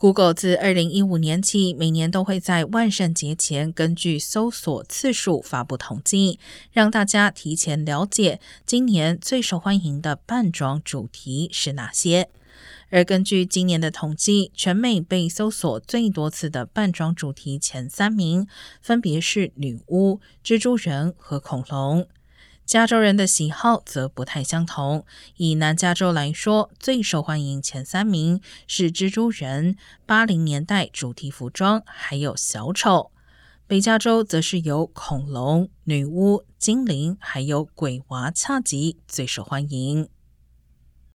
Google 自二零一五年起，每年都会在万圣节前根据搜索次数发布统计，让大家提前了解今年最受欢迎的扮装主题是哪些。而根据今年的统计，全美被搜索最多次的扮装主题前三名分别是女巫、蜘蛛人和恐龙。加州人的喜好则不太相同。以南加州来说，最受欢迎前三名是蜘蛛人、八零年代主题服装，还有小丑。北加州则是由恐龙、女巫、精灵，还有鬼娃恰吉最受欢迎。